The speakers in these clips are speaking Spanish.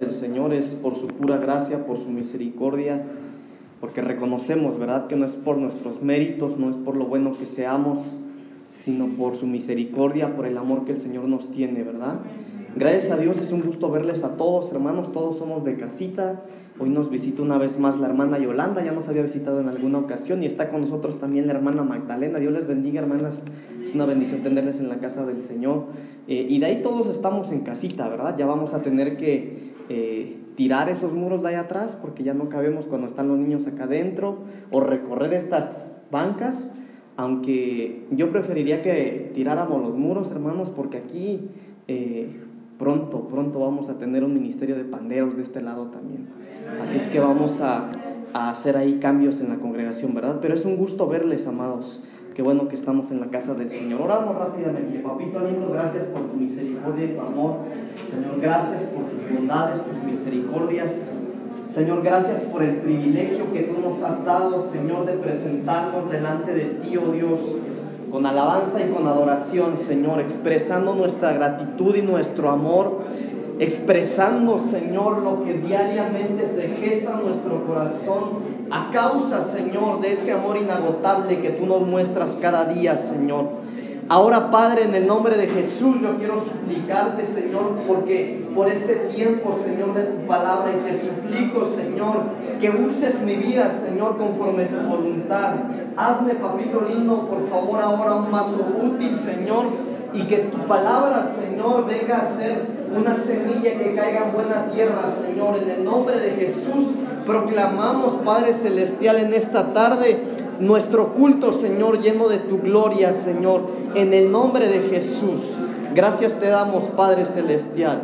El Señor es por su pura gracia, por su misericordia, porque reconocemos, ¿verdad?, que no es por nuestros méritos, no es por lo bueno que seamos, sino por su misericordia, por el amor que el Señor nos tiene, ¿verdad? Gracias a Dios es un gusto verles a todos, hermanos, todos somos de casita. Hoy nos visita una vez más la hermana Yolanda, ya nos había visitado en alguna ocasión y está con nosotros también la hermana Magdalena. Dios les bendiga, hermanas. Es una bendición tenerles en la casa del Señor. Eh, y de ahí todos estamos en casita, ¿verdad? Ya vamos a tener que eh, tirar esos muros de ahí atrás porque ya no cabemos cuando están los niños acá adentro o recorrer estas bancas. Aunque yo preferiría que tiráramos los muros, hermanos, porque aquí eh, pronto, pronto vamos a tener un ministerio de panderos de este lado también. Así es que vamos a, hacer ahí cambios en la congregación, ¿verdad? Pero es un gusto verles, amados. Qué bueno que estamos en la casa del Señor. Oramos rápidamente. Papito lindo, gracias por tu misericordia y tu amor. Señor, gracias por tus bondades, tus misericordias. Señor, gracias por el privilegio que tú nos has dado, Señor, de presentarnos delante de ti, oh Dios con alabanza y con adoración, Señor, expresando nuestra gratitud y nuestro amor, expresando, Señor, lo que diariamente se gesta en nuestro corazón a causa, Señor, de ese amor inagotable que tú nos muestras cada día, Señor. Ahora, Padre, en el nombre de Jesús, yo quiero suplicarte, Señor, porque por este tiempo, Señor, de tu palabra, y te suplico, Señor, que uses mi vida, Señor, conforme tu voluntad. Hazme, papito lindo, por favor, ahora un vaso útil, Señor, y que tu palabra, Señor, venga a ser una semilla que caiga en buena tierra, Señor. En el nombre de Jesús proclamamos, Padre Celestial, en esta tarde nuestro culto, Señor, lleno de tu gloria, Señor, en el nombre de Jesús. Gracias te damos, Padre Celestial.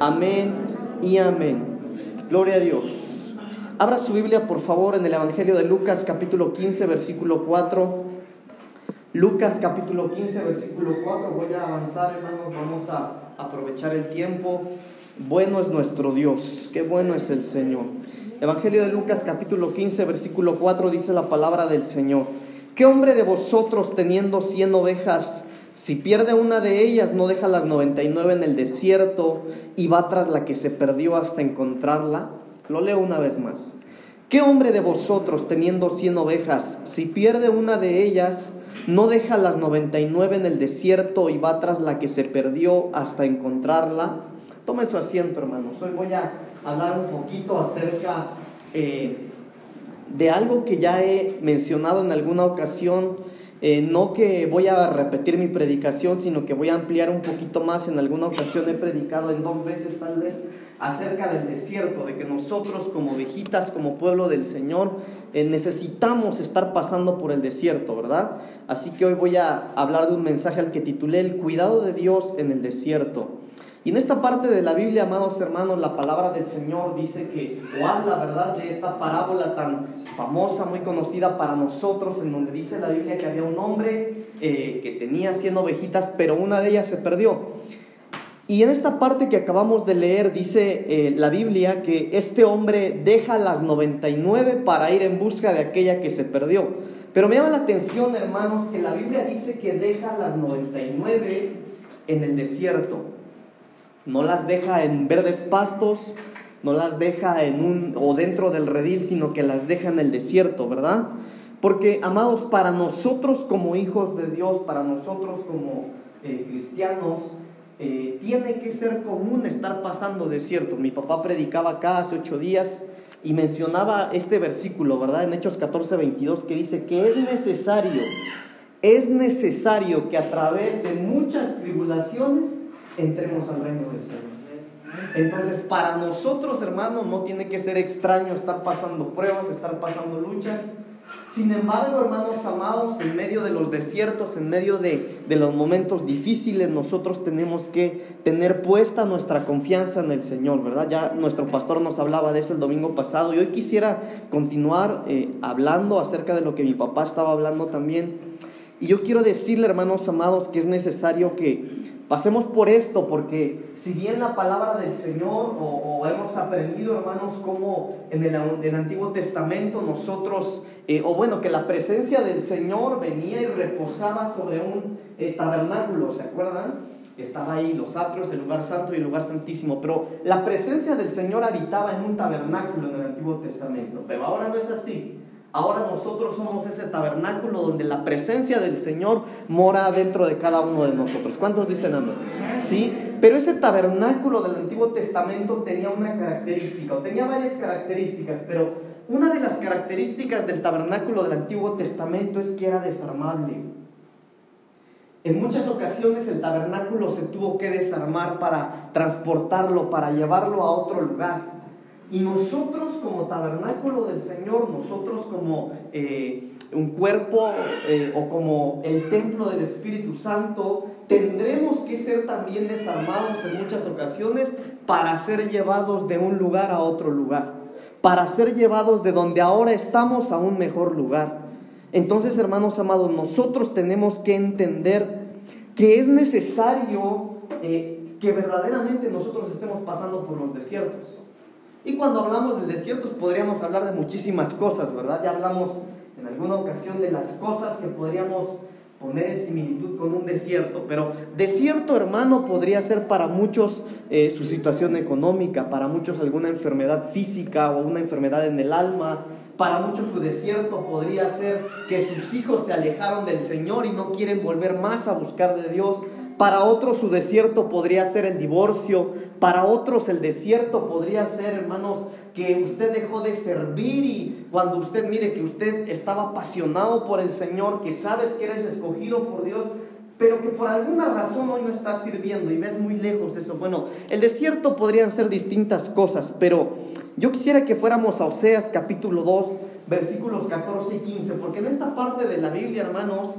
Amén y amén. Gloria a Dios. Abra su Biblia, por favor, en el Evangelio de Lucas, capítulo 15, versículo 4. Lucas, capítulo 15, versículo 4. Voy a avanzar, hermanos, vamos a aprovechar el tiempo. Bueno es nuestro Dios, qué bueno es el Señor. Evangelio de Lucas, capítulo 15, versículo 4, dice la palabra del Señor. ¿Qué hombre de vosotros teniendo cien ovejas, si pierde una de ellas, no deja las 99 en el desierto y va tras la que se perdió hasta encontrarla? Lo leo una vez más. ¿Qué hombre de vosotros, teniendo cien ovejas, si pierde una de ellas, no deja las 99 en el desierto y va tras la que se perdió hasta encontrarla? Tome su asiento, hermanos. Hoy voy a hablar un poquito acerca eh, de algo que ya he mencionado en alguna ocasión. Eh, no que voy a repetir mi predicación, sino que voy a ampliar un poquito más. En alguna ocasión he predicado en dos veces tal vez acerca del desierto, de que nosotros como ovejitas, como pueblo del Señor, eh, necesitamos estar pasando por el desierto, ¿verdad? Así que hoy voy a hablar de un mensaje al que titulé El cuidado de Dios en el desierto. Y en esta parte de la Biblia, amados hermanos, la palabra del Señor dice que, o habla, ¿verdad?, de esta parábola tan famosa, muy conocida para nosotros, en donde dice la Biblia que había un hombre eh, que tenía 100 ovejitas, pero una de ellas se perdió. Y en esta parte que acabamos de leer dice eh, la Biblia que este hombre deja las 99 para ir en busca de aquella que se perdió. Pero me llama la atención, hermanos, que la Biblia dice que deja las 99 en el desierto. No las deja en verdes pastos, no las deja en un o dentro del redil, sino que las deja en el desierto, ¿verdad? Porque, amados, para nosotros como hijos de Dios, para nosotros como eh, cristianos, eh, tiene que ser común estar pasando desierto. Mi papá predicaba acá hace ocho días y mencionaba este versículo, ¿verdad? En Hechos 14, 22, que dice que es necesario, es necesario que a través de muchas tribulaciones entremos al reino del Señor. Entonces, para nosotros, hermanos, no tiene que ser extraño estar pasando pruebas, estar pasando luchas. Sin embargo, hermanos amados, en medio de los desiertos, en medio de, de, los momentos difíciles, nosotros tenemos que tener puesta nuestra confianza en el Señor, ¿verdad? Ya nuestro pastor nos hablaba de eso el domingo pasado y hoy quisiera continuar eh, hablando acerca de lo que mi papá estaba hablando también. Y yo quiero decirle, hermanos amados, que es necesario que Pasemos por esto, porque si bien la palabra del Señor, o, hemos aprendido, hermanos, como en el, Antiguo Testamento nosotros, eh, o bueno, que la presencia del Señor venía y reposaba sobre un eh, tabernáculo, ¿se acuerdan? estaba ahí los atrios, el lugar santo y el lugar santísimo, pero la presencia del Señor habitaba en un tabernáculo en el Antiguo Testamento, pero ahora no es así. Ahora nosotros somos ese tabernáculo donde la presencia del Señor mora dentro de cada uno de nosotros. ¿Cuántos dicen amén? Sí, pero ese tabernáculo del Antiguo Testamento tenía una característica, o tenía varias características, pero una de las características del tabernáculo del Antiguo Testamento es que era desarmable. En muchas ocasiones el tabernáculo se tuvo que desarmar para transportarlo, para llevarlo a otro lugar. Y nosotros como tabernáculo del Señor, nosotros como eh, un cuerpo eh, o como el templo del Espíritu Santo, tendremos que ser también desarmados en muchas ocasiones para ser llevados de un lugar a otro lugar, para ser llevados de donde ahora estamos a un mejor lugar. Entonces, hermanos amados, nosotros tenemos que entender que es necesario eh, que verdaderamente nosotros estemos pasando por los desiertos. Y cuando hablamos del desierto podríamos hablar de muchísimas cosas, ¿verdad? Ya hablamos en alguna ocasión de las cosas que podríamos poner en similitud con un desierto, pero desierto, hermano, podría ser para muchos eh, su situación económica, para muchos alguna enfermedad física o una enfermedad en el alma, para muchos su desierto podría ser que sus hijos se alejaron del Señor y no quieren volver más a buscar de Dios. Para otros su desierto podría ser el divorcio. Para otros el desierto podría ser, hermanos, que usted dejó de servir y cuando usted mire que usted estaba apasionado por el Señor, que sabes que eres escogido por Dios, pero que por alguna razón hoy no estás sirviendo y ves muy lejos eso. Bueno, el desierto podrían ser distintas cosas, pero yo quisiera que fuéramos a Oseas capítulo 2, versículos 14 y 15, porque en esta parte de la Biblia, hermanos,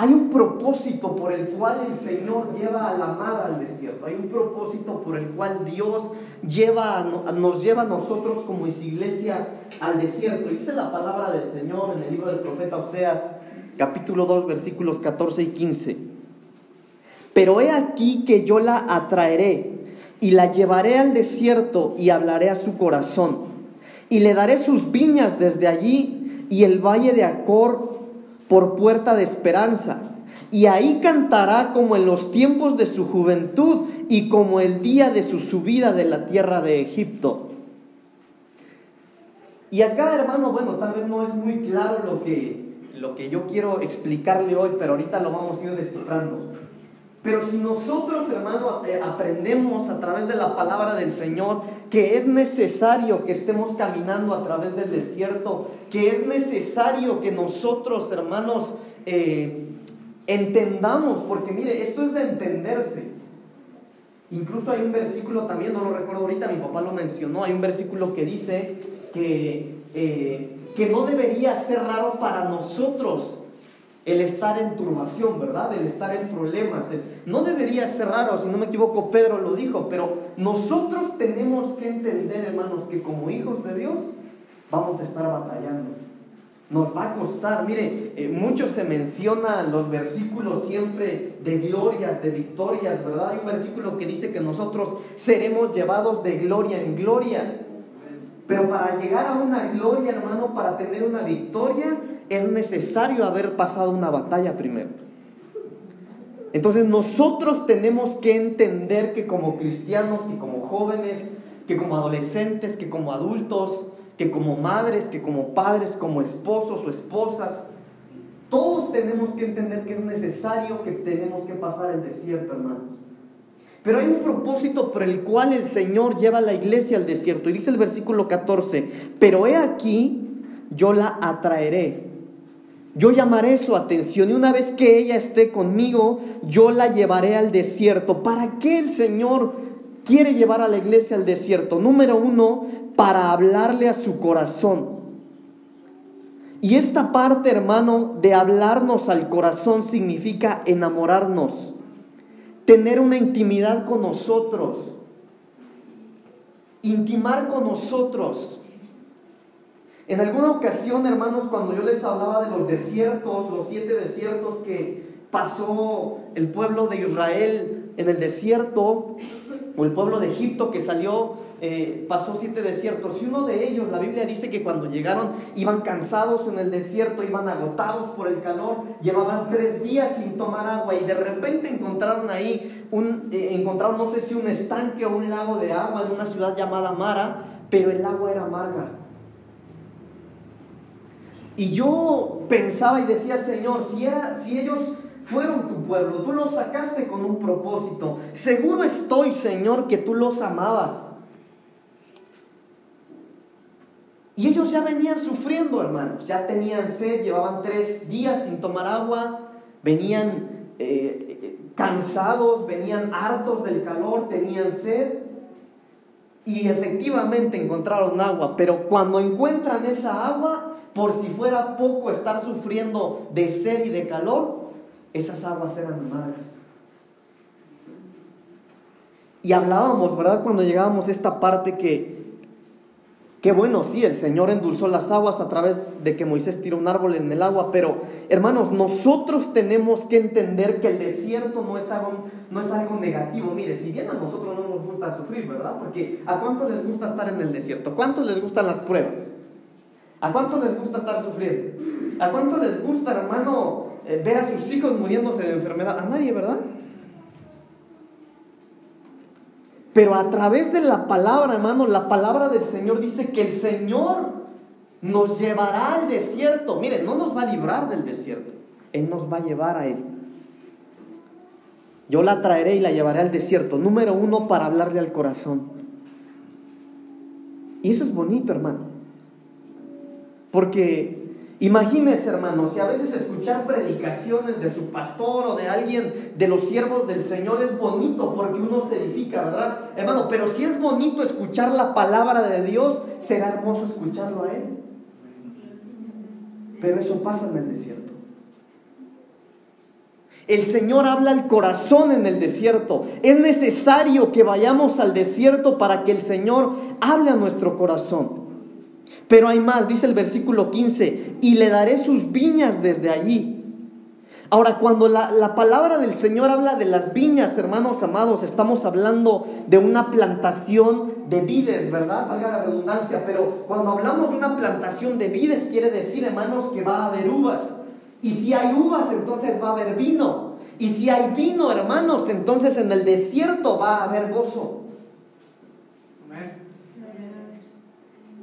hay un propósito por el cual el Señor lleva a la amada al desierto. Hay un propósito por el cual Dios lleva nos lleva a nosotros como iglesia al desierto. dice la palabra del Señor en el libro del profeta Oseas, capítulo 2, versículos 14 y 15. Pero he aquí que yo la atraeré y la llevaré al desierto y hablaré a su corazón. Y le daré sus viñas desde allí y el valle de Acor por puerta de esperanza. Y ahí cantará como en los tiempos de su juventud y como el día de su subida de la tierra de Egipto. Y acá, hermano, bueno, tal vez no es muy claro lo que, lo que yo quiero explicarle hoy, pero ahorita lo vamos a ir descifrando. Pero si nosotros, hermano, eh, aprendemos a través de la palabra del Señor que es necesario que estemos caminando a través del desierto, que es necesario que nosotros, hermanos, eh, entendamos, porque mire, esto es de entenderse. Incluso hay un versículo también, no lo recuerdo ahorita, mi papá lo mencionó, hay un versículo que dice que, eh, que no debería ser raro para nosotros el estar en turbación, ¿verdad? El estar en problemas. No debería ser raro, si no me equivoco, Pedro lo dijo, pero nosotros tenemos que entender, hermanos, que como hijos de Dios vamos a estar batallando. Nos va a costar, mire, eh, mucho se menciona los versículos siempre de glorias, de victorias, ¿verdad? Hay un versículo que dice que nosotros seremos llevados de gloria en gloria. Pero para llegar a una gloria, hermano, para tener una victoria, es necesario haber pasado una batalla primero. Entonces nosotros tenemos que entender que como cristianos, que como jóvenes, que como adolescentes, que como adultos, que como madres, que como padres, como esposos o esposas, todos tenemos que entender que es necesario que tenemos que pasar el desierto, hermanos. Pero hay un propósito por el cual el Señor lleva a la iglesia al desierto. Y dice el versículo 14, pero he aquí, yo la atraeré yo llamaré su atención y una vez que ella esté conmigo, yo la llevaré al desierto. ¿Para qué el Señor quiere llevar a la iglesia al desierto? Número uno, para hablarle a su corazón. Y esta parte, hermano, de hablarnos al corazón significa enamorarnos, tener una intimidad con nosotros, intimar con nosotros. En alguna ocasión, hermanos, cuando yo les hablaba de los desiertos, los siete desiertos que pasó el pueblo de Israel en el desierto, o el pueblo de Egipto que salió, eh, pasó siete desiertos. Y uno de ellos, la Biblia dice que cuando llegaron iban cansados en el desierto, iban agotados por el calor, llevaban tres días sin tomar agua y de repente encontraron ahí, un, eh, encontraron no sé si un estanque o un lago de agua en una ciudad llamada Mara, pero el agua era amarga. Y yo pensaba y decía, Señor, si, era, si ellos fueron tu pueblo, tú los sacaste con un propósito. Seguro estoy, Señor, que tú los amabas. Y ellos ya venían sufriendo, hermanos, ya tenían sed, llevaban tres días sin tomar agua, venían eh, cansados, venían hartos del calor, tenían sed. Y efectivamente encontraron agua, pero cuando encuentran esa agua, por si fuera poco estar sufriendo de sed y de calor, esas aguas eran amargas. Y hablábamos, ¿verdad? Cuando llegábamos a esta parte que, que bueno, sí, el Señor endulzó las aguas a través de que Moisés tiró un árbol en el agua, pero hermanos, nosotros tenemos que entender que el desierto no es algo, no es algo negativo. Mire, si bien a nosotros no nos gusta sufrir, ¿verdad? Porque ¿a cuánto les gusta estar en el desierto? ¿A cuánto les gustan las pruebas? ¿A cuánto les gusta estar sufriendo? ¿A cuánto les gusta, hermano, eh, ver a sus hijos muriéndose de enfermedad. A nadie, ¿verdad? Pero a través de la palabra, hermano, la palabra del Señor dice que el Señor nos llevará al desierto. Miren, no nos va a librar del desierto. Él nos va a llevar a Él. Yo la traeré y la llevaré al desierto. Número uno, para hablarle al corazón. Y eso es bonito, hermano. Porque Imagínese, hermano, si a veces escuchar predicaciones de su pastor o de alguien de los siervos del Señor es bonito porque uno se edifica, ¿verdad? Hermano, pero si es bonito escuchar la palabra de Dios, será hermoso escucharlo a Él. Pero eso pasa en el desierto. El Señor habla al corazón en el desierto. Es necesario que vayamos al desierto para que el Señor hable a nuestro corazón. Pero hay más, dice el versículo 15, y le daré sus viñas desde allí. Ahora, cuando la, palabra del Señor habla de las viñas, hermanos amados, estamos hablando de una plantación de vides, ¿verdad? Valga la redundancia, pero cuando hablamos de una plantación de vides, quiere decir, hermanos, que va a haber uvas. Y si hay uvas, entonces va a haber vino. Y si hay vino, hermanos, entonces en el desierto va a haber gozo.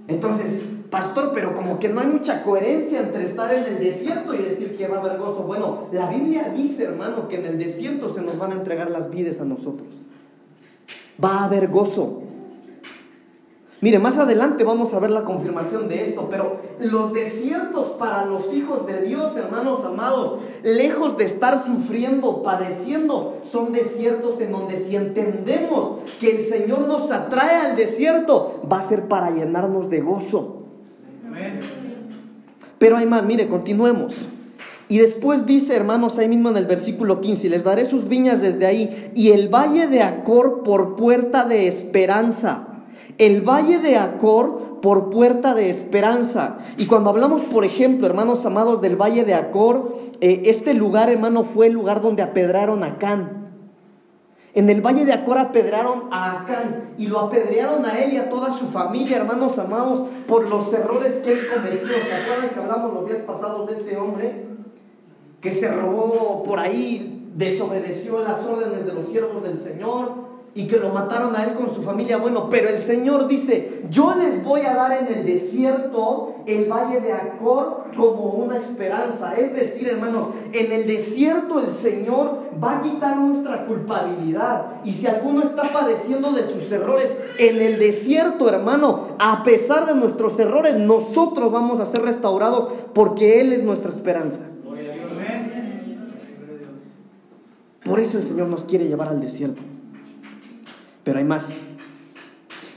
Entonces, pastor, pero como que no hay mucha coherencia entre estar en el desierto y decir que va a haber gozo. Bueno, la Biblia dice, hermano, que en el desierto se nos van a entregar las vides a nosotros. Va a haber gozo. Mire, más adelante vamos a ver la confirmación de esto, pero los desiertos para los hijos de Dios, hermanos amados, lejos de estar sufriendo, padeciendo, son desiertos en donde si entendemos que el Señor nos atrae al desierto, va a ser para llenarnos de gozo. Pero hay más, mire, continuemos. Y después dice, hermanos, ahí mismo en el versículo 15, les daré sus viñas desde ahí y el valle de Acor por puerta de esperanza. El valle de Acor por puerta de esperanza. Y cuando hablamos, por ejemplo, hermanos amados, del valle de Acor, eh, este lugar, hermano, fue el lugar donde apedraron a Can. En el valle de Acor apedrearon a Acán y lo apedrearon a él y a toda su familia, hermanos amados, por los errores que él cometió. ¿Se acuerdan que hablamos los días pasados de este hombre que se robó por ahí, desobedeció las órdenes de los siervos del Señor? Y que lo mataron a él con su familia. Bueno, pero el Señor dice, yo les voy a dar en el desierto el valle de Acor como una esperanza. Es decir, hermanos, en el desierto el Señor va a quitar nuestra culpabilidad. Y si alguno está padeciendo de sus errores, en el desierto, hermano, a pesar de nuestros errores, nosotros vamos a ser restaurados porque Él es nuestra esperanza. Por eso el Señor nos quiere llevar al desierto. Pero hay más.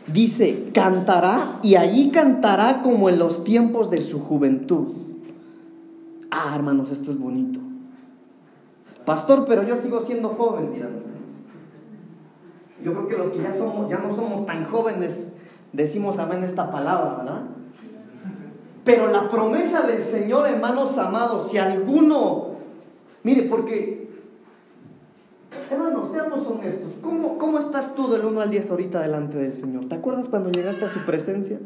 Dice, cantará y allí cantará como en los tiempos de su juventud. Ah, hermanos, esto es bonito. Pastor, pero yo sigo siendo joven, mira. Yo creo que los que ya somos, ya no somos tan jóvenes, decimos amén esta palabra, ¿verdad? Pero la promesa del Señor, hermanos amados, si alguno, mire, porque, hermano, seamos honestos. ¿Cómo, ¿Cómo estás tú del 1 al 10 ahorita delante del Señor? ¿Te acuerdas cuando llegaste a su presencia?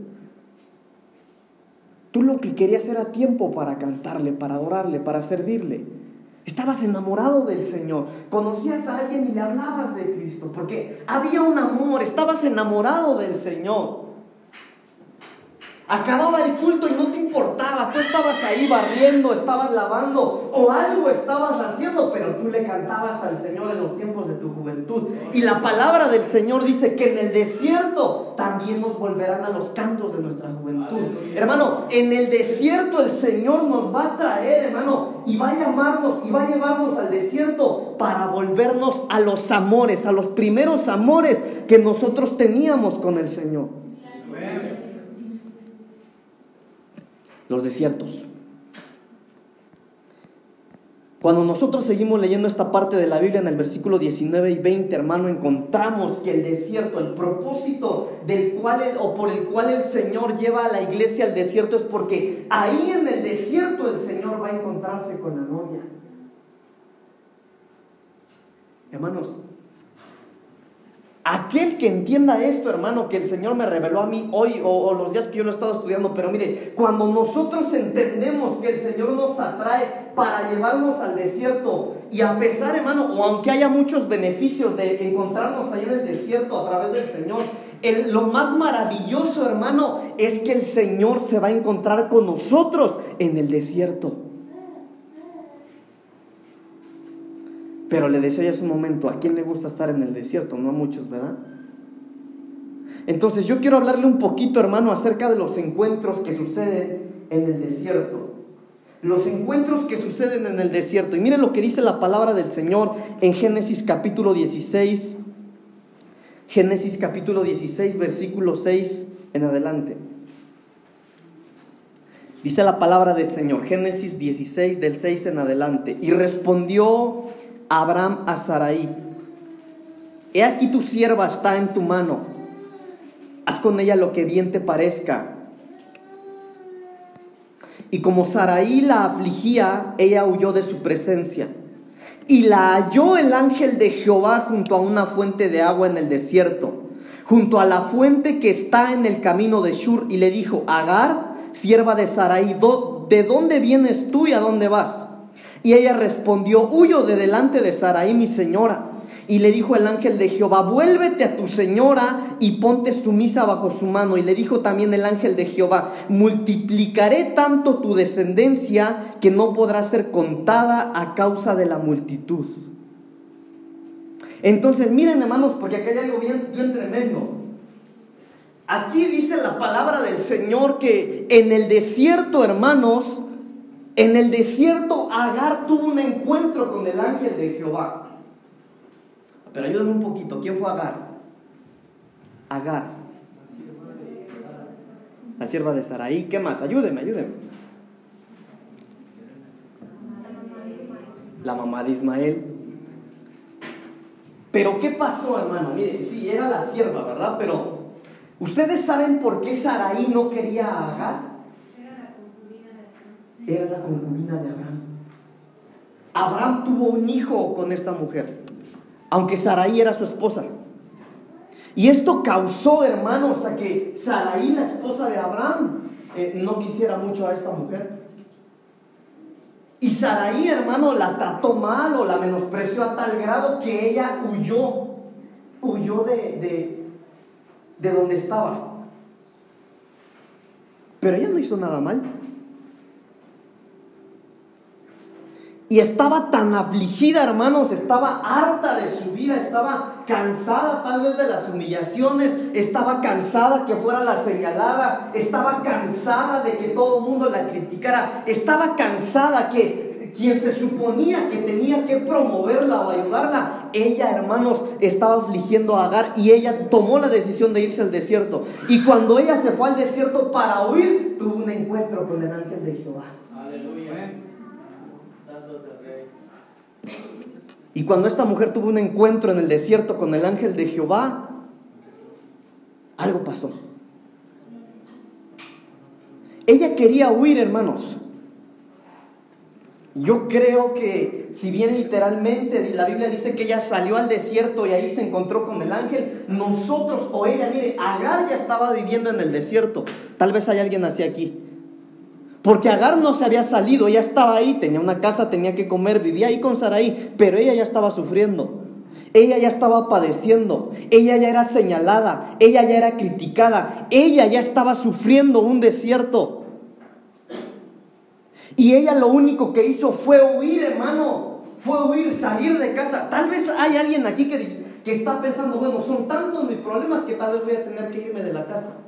Tú lo que querías era tiempo para cantarle, para adorarle, para servirle. Estabas enamorado del Señor, conocías a alguien y le hablabas de Cristo, porque había un amor, estabas enamorado del Señor. Acababa el culto y no te importaba, tú estabas ahí barriendo, estabas lavando o algo estabas haciendo, pero tú le cantabas al Señor en los tiempos de tu juventud. Y la palabra del Señor dice que en el desierto también nos volverán a los cantos de nuestra juventud. Hermano, en el desierto el Señor nos va a traer, hermano, y va a llamarnos y va a llevarnos al desierto para volvernos a los amores, a los primeros amores que nosotros teníamos con el Señor. Los desiertos. Cuando nosotros seguimos leyendo esta parte de la Biblia en el versículo 19 y 20, hermano, encontramos que el desierto, el propósito del cual o por el cual el Señor lleva a la iglesia al desierto es porque ahí en el desierto el Señor va a encontrarse con la novia. Hermanos, Aquel que entienda esto, hermano, que el Señor me reveló a mí hoy o, los días que yo lo he estado estudiando, pero mire, cuando nosotros entendemos que el Señor nos atrae para llevarnos al desierto y a pesar, hermano, o aunque haya muchos beneficios de encontrarnos ahí en el desierto a través del Señor, lo más maravilloso, hermano, es que el Señor se va a encontrar con nosotros en el desierto. Pero le decía hace un momento, ¿a quién le gusta estar en el desierto? No a muchos, ¿verdad? Entonces yo quiero hablarle un poquito, hermano, acerca de los encuentros que suceden en el desierto. Los encuentros que suceden en el desierto. Y miren lo que dice la palabra del Señor en Génesis capítulo 16. Génesis capítulo 16, versículo 6 en adelante. Dice la palabra del Señor, Génesis 16 del 6 en adelante. Y respondió Abraham a Sarai, he aquí tu sierva está en tu mano, haz con ella lo que bien te parezca. Y como Sarai la afligía, ella huyó de su presencia. Y la halló el ángel de Jehová junto a una fuente de agua en el desierto, junto a la fuente que está en el camino de Shur, y le dijo, Agar, sierva de Sarai, ¿de dónde vienes tú y a dónde vas? Y ella respondió, huyo de delante de Saraí, mi señora. Y le dijo el ángel de Jehová, vuélvete a tu señora y ponte sumisa bajo su mano. Y le dijo también el ángel de Jehová, multiplicaré tanto tu descendencia que no podrá ser contada a causa de la multitud. Entonces, miren hermanos, porque acá hay algo bien tremendo. Aquí dice la palabra del Señor que en el desierto, hermanos, en el desierto, Agar tuvo un encuentro con el ángel de Jehová. Pero ayúdame un poquito, ¿quién fue Agar? Agar. La sierva de Saraí. ¿Qué más? Ayúdeme, ayúdeme. La mamá de Ismael. Pero ¿qué pasó, hermano? Mire, sí, era la sierva, ¿verdad? Pero ¿ustedes saben por qué Saraí no quería a Agar? Era la concubina de Abraham. Abraham tuvo un hijo con esta mujer, aunque Sarai era su esposa. Y esto causó, hermanos, a que Sarai, la esposa de Abraham, eh, no quisiera mucho a esta mujer. Y Sarai, hermano, la trató mal o la menospreció a tal grado que ella huyó, huyó de, de donde estaba. Pero ella no hizo nada mal. Y estaba tan afligida, hermanos, estaba harta de su vida, estaba cansada tal vez de las humillaciones, estaba cansada que fuera la señalada, estaba cansada de que todo el mundo la criticara, estaba cansada que quien se suponía que tenía que promoverla o ayudarla, ella, hermanos, estaba afligiendo a Agar y ella tomó la decisión de irse al desierto. Y cuando ella se fue al desierto para huir, tuvo un encuentro con el ángel de Jehová. Y cuando esta mujer tuvo un encuentro en el desierto con el ángel de Jehová, algo pasó. Ella quería huir, hermanos. Yo creo que si bien literalmente la Biblia dice que ella salió al desierto y ahí se encontró con el ángel, nosotros o ella, mire, Agar ya estaba viviendo en el desierto. Tal vez hay alguien así aquí. Porque Agar no se había salido, ella estaba ahí, tenía una casa, tenía que comer, vivía ahí con Saraí, pero ella ya estaba sufriendo. Ella ya estaba padeciendo, ella ya era señalada, ella ya era criticada, ella ya estaba sufriendo un desierto. Y ella lo único que hizo fue huir, hermano, fue huir, salir de casa. Tal vez hay alguien aquí que, que está pensando, bueno, son tantos mis problemas que tal vez voy a tener que irme de la casa.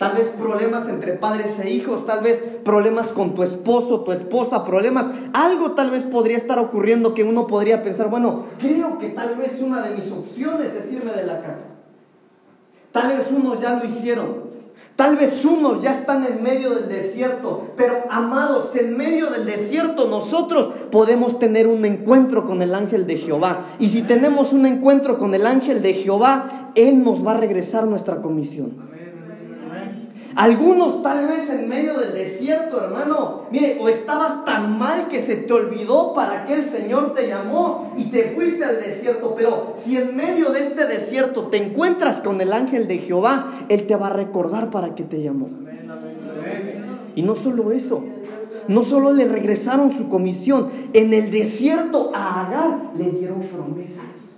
Tal vez problemas entre padres e hijos, tal vez problemas con tu esposo, tu esposa, problemas. Algo tal vez podría estar ocurriendo que uno podría pensar, bueno, creo que tal vez una de mis opciones es irme de la casa. Tal vez unos ya lo hicieron. Tal vez unos ya están en medio del desierto, pero amados, en medio del desierto nosotros podemos tener un encuentro con el ángel de Jehová. Y si tenemos un encuentro con el ángel de Jehová, Él nos va a regresar nuestra comisión. Algunos tal vez en medio del desierto, hermano, mire, o estabas tan mal que se te olvidó para que el Señor te llamó y te fuiste al desierto, pero si en medio de este desierto te encuentras con el ángel de Jehová, Él te va a recordar para que te llamó. Y no solo eso, no solo le regresaron su comisión, en el desierto a Agar le dieron promesas.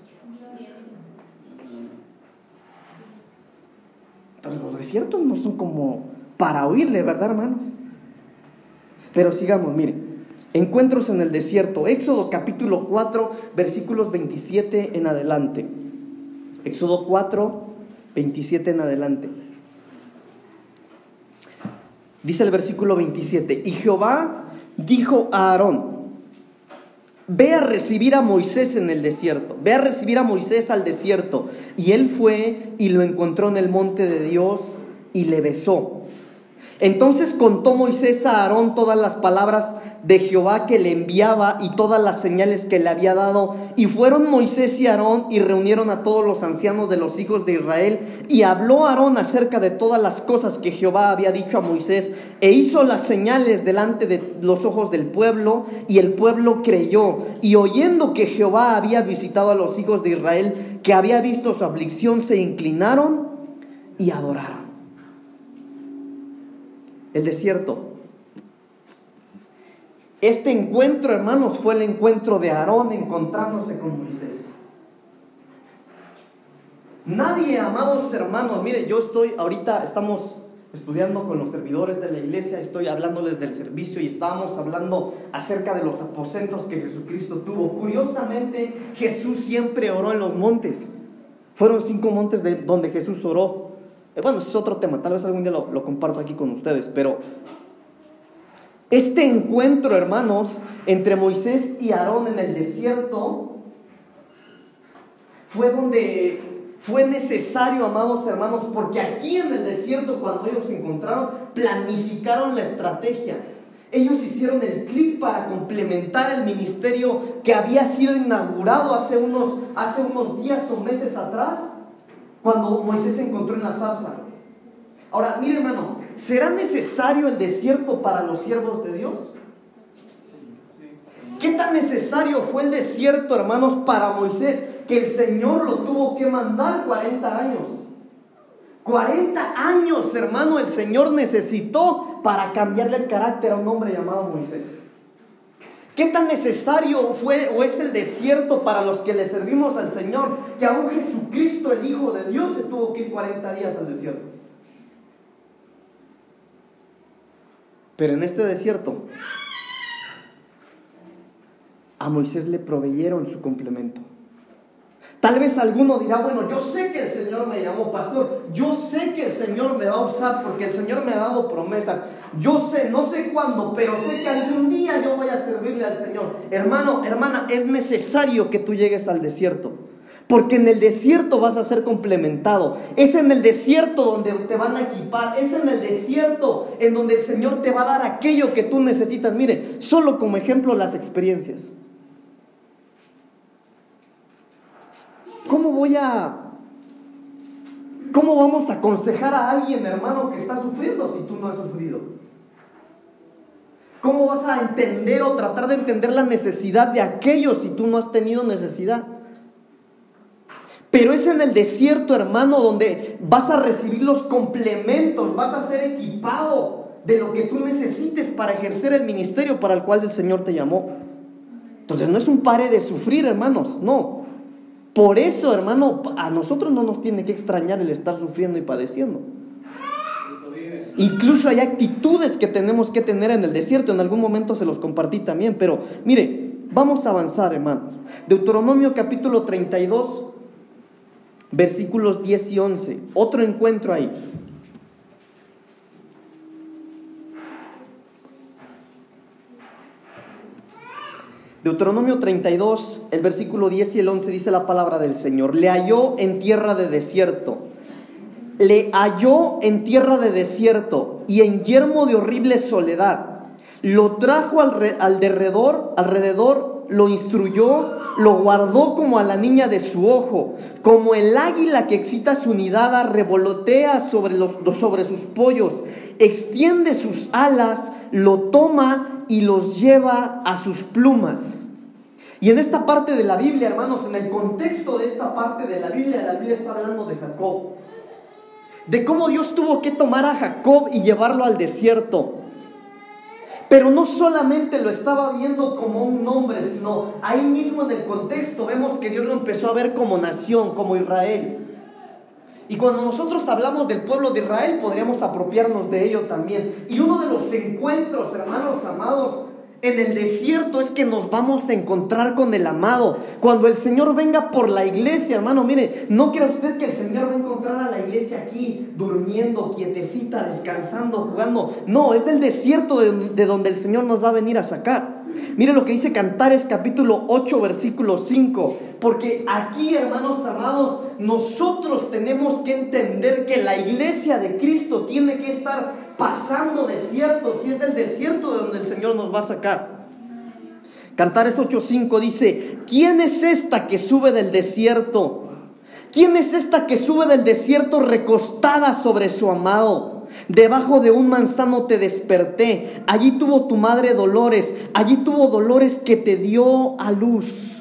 Entonces los desiertos no son como para oírle, ¿verdad, hermanos? Pero sigamos, miren. Encuentros en el desierto. Éxodo capítulo 4, versículos 27 en adelante. Éxodo 4, 27 en adelante. Dice el versículo 27, y Jehová dijo a Aarón, ve a recibir a Moisés en el desierto, ve a recibir a Moisés al desierto. Y él fue y lo encontró en el monte de Dios y le besó. Entonces contó Moisés a Aarón todas las palabras de Jehová que le enviaba y todas las señales que le había dado. Y fueron Moisés y Aarón y reunieron a todos los ancianos de los hijos de Israel. Y habló Aarón acerca de todas las cosas que Jehová había dicho a Moisés. E hizo las señales delante de los ojos del pueblo. Y el pueblo creyó. Y oyendo que Jehová había visitado a los hijos de Israel, que había visto su aflicción, se inclinaron y adoraron. El desierto este encuentro, hermanos, fue el encuentro de Aarón encontrándose con Moisés. Nadie, amados hermanos, mire, yo estoy, ahorita estamos estudiando con los servidores de la iglesia, estoy hablándoles del servicio y estábamos hablando acerca de los aposentos que Jesucristo tuvo. Curiosamente, Jesús siempre oró en los montes. Fueron cinco montes de donde Jesús oró. Eh, bueno, ese es otro tema, tal vez algún día lo, comparto aquí con ustedes, pero este encuentro, hermanos, entre Moisés y Aarón en el desierto fue donde fue necesario, amados hermanos, porque aquí en el desierto, cuando ellos se encontraron, planificaron la estrategia. Ellos hicieron el clic para complementar el ministerio que había sido inaugurado hace unos, hace unos días o meses atrás, cuando Moisés se encontró en la zarza. Ahora, mire hermano, ¿será necesario el desierto para los siervos de Dios? ¿Qué tan necesario fue el desierto, hermanos, para Moisés que el Señor lo tuvo que mandar 40 años? 40 años, hermano, el Señor necesitó para cambiarle el carácter a un hombre llamado Moisés. ¿Qué tan necesario fue o es el desierto para los que le servimos al Señor que aún Jesucristo, el Hijo de Dios, se tuvo que ir 40 días al desierto? Pero en este desierto, a Moisés le proveyeron su complemento. Tal vez alguno dirá, bueno, yo sé que el Señor me llamó pastor, yo sé que el Señor me va a usar porque el Señor me ha dado promesas. Yo sé, no sé cuándo, pero sé que algún día yo voy a servirle al Señor. Hermano, hermana, es necesario que tú llegues al desierto. Porque en el desierto vas a ser complementado. Es en el desierto donde te van a equipar. Es en el desierto en donde el Señor te va a dar aquello que tú necesitas. Mire, solo como ejemplo las experiencias. ¿Cómo voy a... ¿Cómo vamos a aconsejar a alguien, hermano, que está sufriendo si tú no has sufrido? ¿Cómo vas a entender o tratar de entender la necesidad de aquellos si tú no has tenido necesidad? Pero es en el desierto, hermano, donde vas a recibir los complementos, vas a ser equipado de lo que tú necesites para ejercer el ministerio para el cual el Señor te llamó. Entonces no es un pare de sufrir, hermanos, no. Por eso, hermano, a nosotros no nos tiene que extrañar el estar sufriendo y padeciendo. Incluso hay actitudes que tenemos que tener en el desierto, en algún momento se los compartí también, pero mire, vamos a avanzar, hermanos. Deuteronomio capítulo 32, versículos 10 y 11. Otro encuentro ahí. Deuteronomio 32, el versículo 10 y el 11 dice la palabra del Señor. Le halló en tierra de desierto. Le halló en tierra de desierto y en yermo de horrible soledad. Lo trajo alrededor, alrededor, lo instruyó lo guardó como a la niña de su ojo, como el águila que excita su nidada, revolotea sobre, los, sobre sus pollos, extiende sus alas, lo toma y los lleva a sus plumas. Y en esta parte de la Biblia, hermanos, en el contexto de esta parte de la Biblia, la Biblia está hablando de Jacob. De cómo Dios tuvo que tomar a Jacob y llevarlo al desierto. Pero no solamente lo estaba viendo como un nombre, sino ahí mismo en el contexto vemos que Dios lo empezó a ver como nación, como Israel. Y cuando nosotros hablamos del pueblo de Israel, podríamos apropiarnos de ello también. Y uno de los encuentros, hermanos en el desierto es que nos vamos a encontrar con el amado. Cuando el Señor venga por la iglesia, hermano, mire, no crea usted que el Señor va a encontrar a la iglesia aquí durmiendo, quietecita, descansando, jugando. No, es del desierto de, donde el Señor nos va a venir a sacar. Mire lo que dice Cantares capítulo 8 versículo 5, porque aquí, hermanos amados, nosotros tenemos que entender que la iglesia de Cristo tiene que estar pasando desiertos y es del desierto de donde el Señor nos va a sacar. Cantares 8:5 dice, ¿quién es esta que sube del desierto? ¿Quién es esta que sube del desierto recostada sobre su amado? Debajo de un manzano te desperté, allí tuvo tu madre dolores, allí tuvo dolores que te dio a luz.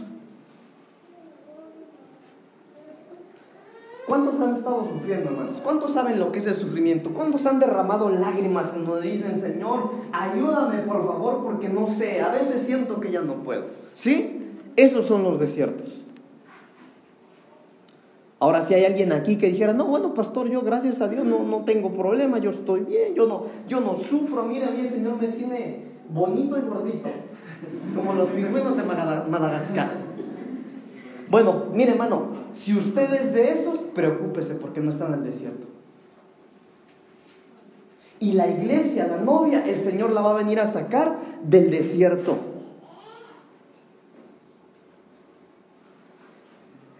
¿Cuántos han estado sufriendo, hermanos? ¿Cuántos saben lo que es el sufrimiento? ¿Cuántos han derramado lágrimas en donde dicen, Señor, ayúdame por favor porque no sé, a veces siento que ya no puedo? ¿Sí? Esos son los desiertos. Ahora, si hay alguien aquí que dijera, no, bueno, pastor, yo gracias a Dios no, no tengo problema, yo estoy bien, yo no, yo no sufro, mira, a mí el Señor me tiene bonito y gordito, como los pingüinos de Madagascar. Bueno, mire hermano, si usted es de esos, preocúpese porque no está en el desierto. Y la iglesia, la novia, el Señor la va a venir a sacar del desierto.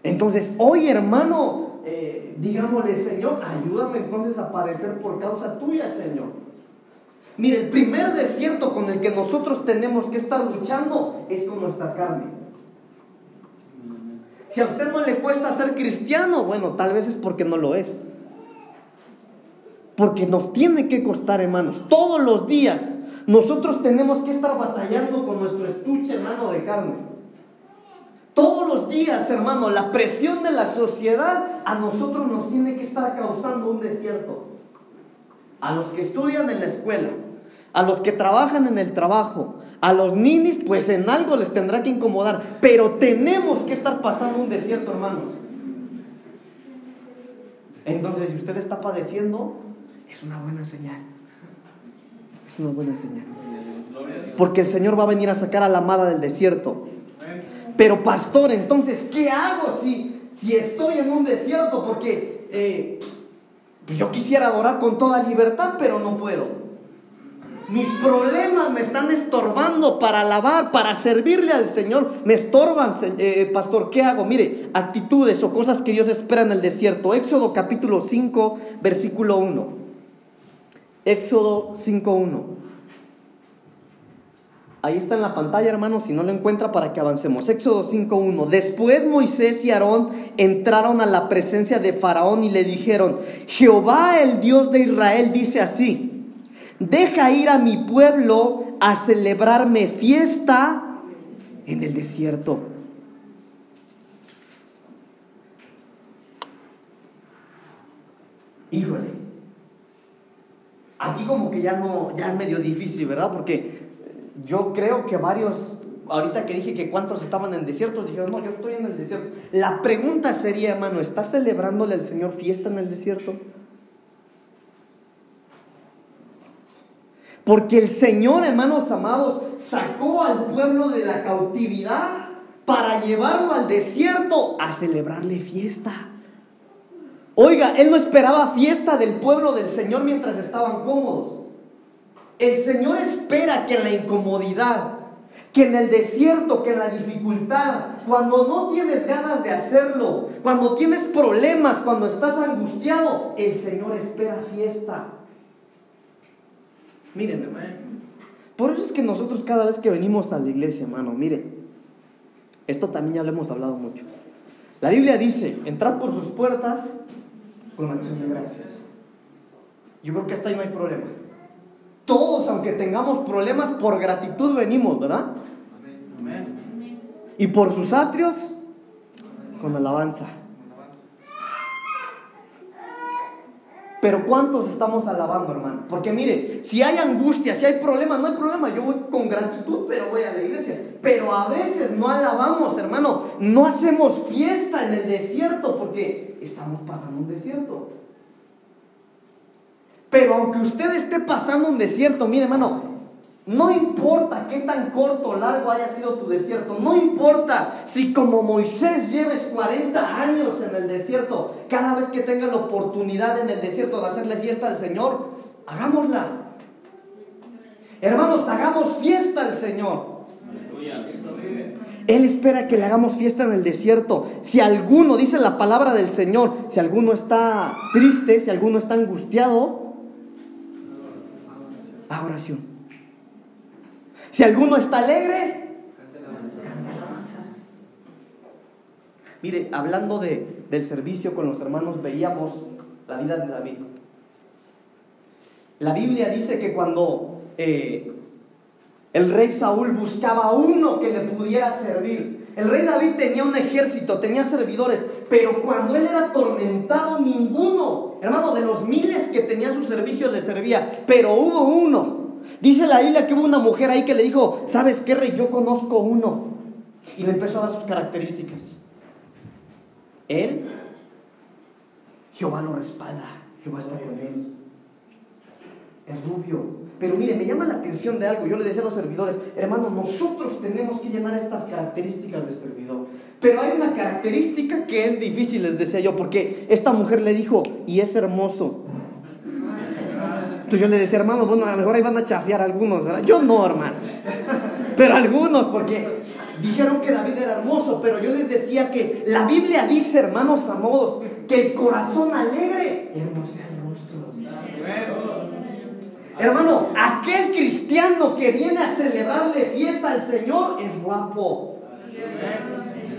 Entonces, hoy hermano, eh, digámosle, Señor, ayúdame entonces a padecer por causa tuya, Señor. Mire, el primer desierto con el que nosotros tenemos que estar luchando es con nuestra carne. Si a usted no le cuesta ser cristiano, bueno, tal vez es porque no lo es. Porque nos tiene que costar, hermanos, todos los días. Nosotros tenemos que estar batallando con nuestro estuche, hermano, de carne. Todos los días, hermano, la presión de la sociedad a nosotros nos tiene que estar causando un desierto. A los que estudian en la escuela, a los que trabajan en el trabajo, a los ninis, pues en algo les tendrá que incomodar. Pero tenemos que estar pasando un desierto, hermanos. Entonces, si usted está padeciendo, es una buena señal. Es una buena señal. Porque el Señor va a venir a sacar a la amada del desierto. Pero pastor, entonces, ¿qué hago si, si estoy en un desierto? Porque eh, pues yo quisiera adorar con toda libertad, pero no puedo. Mis problemas me están estorbando para alabar, para servirle al Señor. Me estorban, eh, pastor. ¿Qué hago? Mire, actitudes o cosas que Dios espera en el desierto. Éxodo capítulo 5, versículo 1. Éxodo 5, 1. Ahí está en la pantalla, hermano, si no lo encuentra para que avancemos. Éxodo 5.1. Después Moisés y Aarón entraron a la presencia de Faraón y le dijeron, Jehová el Dios de Israel dice así, deja ir a mi pueblo a celebrarme fiesta en el desierto. Híjole. Aquí como que ya no, ya es medio difícil, ¿verdad? Porque yo creo que varios, ahorita que dije que cuántos estaban en desiertos, dijeron, no, yo estoy en el desierto. La pregunta sería, hermano, ¿estás celebrándole al Señor fiesta en el desierto? Porque el Señor, hermanos amados, sacó al pueblo de la cautividad para llevarlo al desierto a celebrarle fiesta. Oiga, Él no esperaba fiesta del pueblo del Señor mientras estaban cómodos. El Señor espera que en la incomodidad, que en el desierto, que en la dificultad, cuando no tienes ganas de hacerlo, cuando tienes problemas, cuando estás angustiado, el Señor espera fiesta. Miren, hermano. Por eso es que nosotros cada vez que venimos a la iglesia, hermano, miren, esto también ya lo hemos hablado mucho. La Biblia dice, entrad por sus puertas con acción de gracias. Yo creo que hasta ahí no hay problema. Todos, aunque tengamos problemas, por gratitud venimos, ¿verdad? Y por sus atrios, con alabanza. Pero ¿cuántos estamos alabando, hermano? Porque mire, si hay angustia, si hay problemas, no hay problema. Yo voy con gratitud, pero voy a la iglesia. Pero a veces no alabamos, hermano. No hacemos fiesta en el desierto porque estamos pasando un desierto. Pero aunque usted esté pasando un desierto, mire, hermano, no importa qué tan corto o largo haya sido tu desierto, no importa si como Moisés lleves 40 años en el desierto, cada vez que tenga la oportunidad en el desierto de hacerle fiesta al Señor, hagámosla. Hermanos, hagamos fiesta al Señor. Él espera que le hagamos fiesta en el desierto. Si alguno, dice la palabra del Señor, si alguno está triste, si alguno está angustiado, a oración. Si alguno está alegre, Mire, hablando de, del servicio con los hermanos, veíamos la vida de David. La Biblia dice que cuando eh, el rey Saúl buscaba a uno que le pudiera servir, el rey David tenía un ejército, tenía servidores, pero cuando él era atormentado, ninguno, hermano, de los miles que tenía su servicio le servía, pero hubo uno Dice la Biblia que hubo una mujer ahí que le dijo, ¿sabes qué, rey? Yo conozco uno. Y le empezó a dar sus características. Él, Jehová lo respalda, Jehová está con él. Es rubio. Pero mire, me llama la atención de algo. Yo le decía a los servidores, hermano, nosotros tenemos que llenar estas características de servidor. Pero hay una característica que es difícil, les decía yo, porque esta mujer le dijo, y es hermoso yo le decía, hermano, bueno, a lo mejor ahí van a chafear algunos, ¿verdad? Yo no, hermano. Pero algunos, porque dijeron que David era hermoso, pero yo les decía que la Biblia dice, hermanos amados, que el corazón alegre hermosea el rostro. Hermano, aquel cristiano que viene a celebrarle fiesta al Señor es guapo.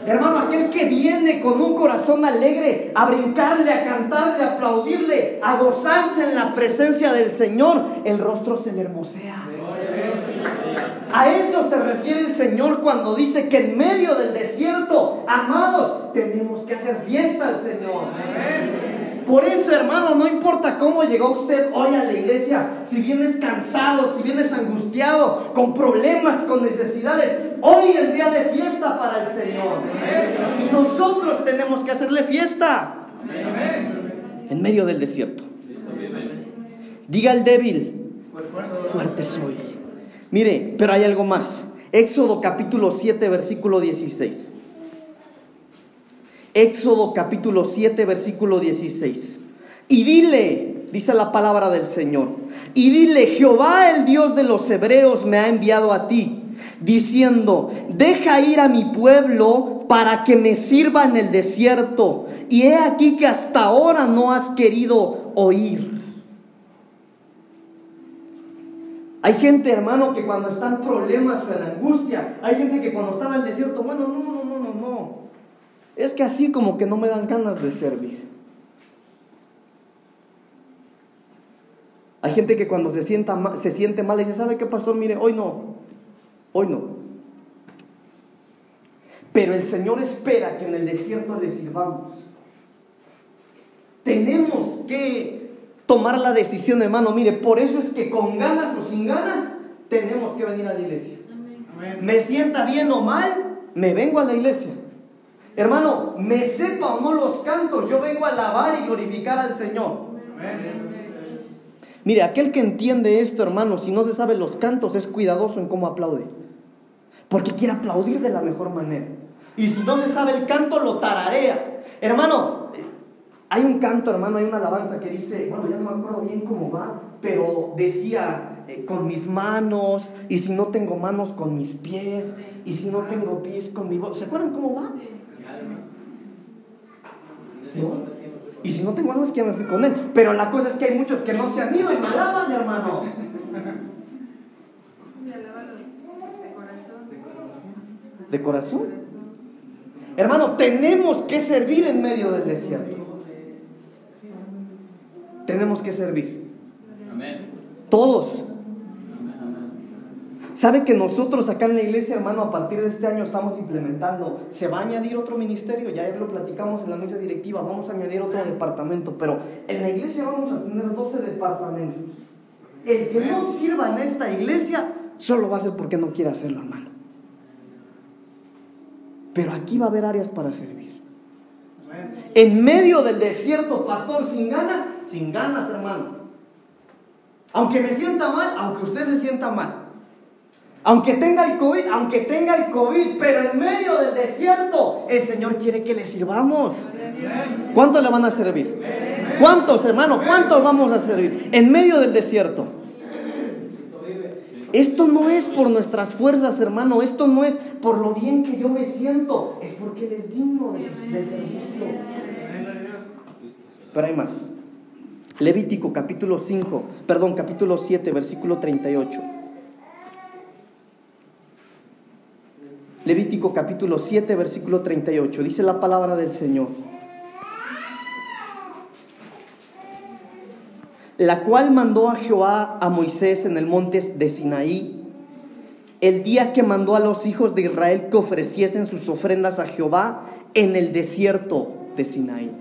Hermano, aquel que viene con un corazón alegre a brincarle, a cantarle, a aplaudirle, a gozarse en la presencia del Señor, el rostro se le hermosea. A eso se refiere el Señor cuando dice que en medio del desierto, amados, tenemos que hacer fiesta al Señor. Por eso, hermano, no importa cómo llegó usted hoy a la iglesia, si vienes cansado, si vienes angustiado, con problemas, con necesidades, hoy es día de fiesta para el Señor. Y nosotros tenemos que hacerle fiesta en medio del desierto. Diga el débil, fuerte soy. Mire, pero hay algo más. Éxodo capítulo 7, versículo 16. Éxodo capítulo 7, versículo 16. Y dile, dice la palabra del Señor, y dile, Jehová el Dios de los hebreos me ha enviado a ti, diciendo, deja ir a mi pueblo para que me sirva en el desierto. Y he aquí que hasta ahora no has querido oír. Hay gente, hermano, que cuando están problemas o en angustia, hay gente que cuando está en el desierto, bueno, no, no. Es que así como que no me dan ganas de servir. Hay gente que cuando se, sienta, se siente mal dice, ¿sabe qué, pastor? Mire, hoy no, hoy no. Pero el Señor espera que en el desierto le sirvamos. Tenemos que tomar la decisión, hermano. Mire, por eso es que con ganas o sin ganas tenemos que venir a la iglesia. Me sienta bien o mal, me vengo a la iglesia. Hermano, me sepa o no los cantos, yo vengo a alabar y glorificar al Señor. Mire, aquel que entiende esto, hermano, si no se sabe los cantos, es cuidadoso en cómo aplaude. Porque quiere aplaudir de la mejor manera. Y si no se sabe el canto, lo tararea. Hermano, hay un canto, hermano, hay una alabanza que dice, bueno, ya no me acuerdo bien cómo va, pero decía, eh, con mis manos, y si no tengo manos, con mis pies, y si no tengo pies, con mi voz. ¿Se acuerdan cómo va? Y si no tengo algo es que ya me fui con él. Pero la cosa es que hay muchos que no se han ido y me alaban, hermanos. ¿De corazón? Hermano, tenemos que servir en medio del desierto. Tenemos que servir. Todos. ¿Sabe que nosotros acá en la iglesia, hermano, a partir de este año estamos implementando, se va a añadir otro ministerio, ya lo platicamos en la mesa directiva, vamos a añadir otro departamento, pero en la iglesia vamos a tener 12 departamentos. El que no sirva en esta iglesia, solo va a ser porque no quiere hacerlo, hermano. Pero aquí va a haber áreas para servir. En medio del desierto, pastor, sin ganas, sin ganas, hermano. Aunque me sienta mal, aunque usted se sienta mal. Aunque tenga el COVID, aunque tenga el COVID, pero en medio del desierto, el Señor quiere que le sirvamos. ¿Cuántos le van a servir? ¿Cuántos, hermano? ¿Cuántos vamos a servir? En medio del desierto. Esto no es por nuestras fuerzas, hermano. Esto no es por lo bien que yo me siento. Es porque Él es digno del servicio. Pero hay más. Levítico capítulo 5, perdón, capítulo 7, versículo 38. Levítico capítulo 7, versículo 38. Dice la palabra del Señor. La cual mandó a Jehová a Moisés en el monte de Sinaí, el día que mandó a los hijos de Israel que ofreciesen sus ofrendas a Jehová en el desierto de Sinaí.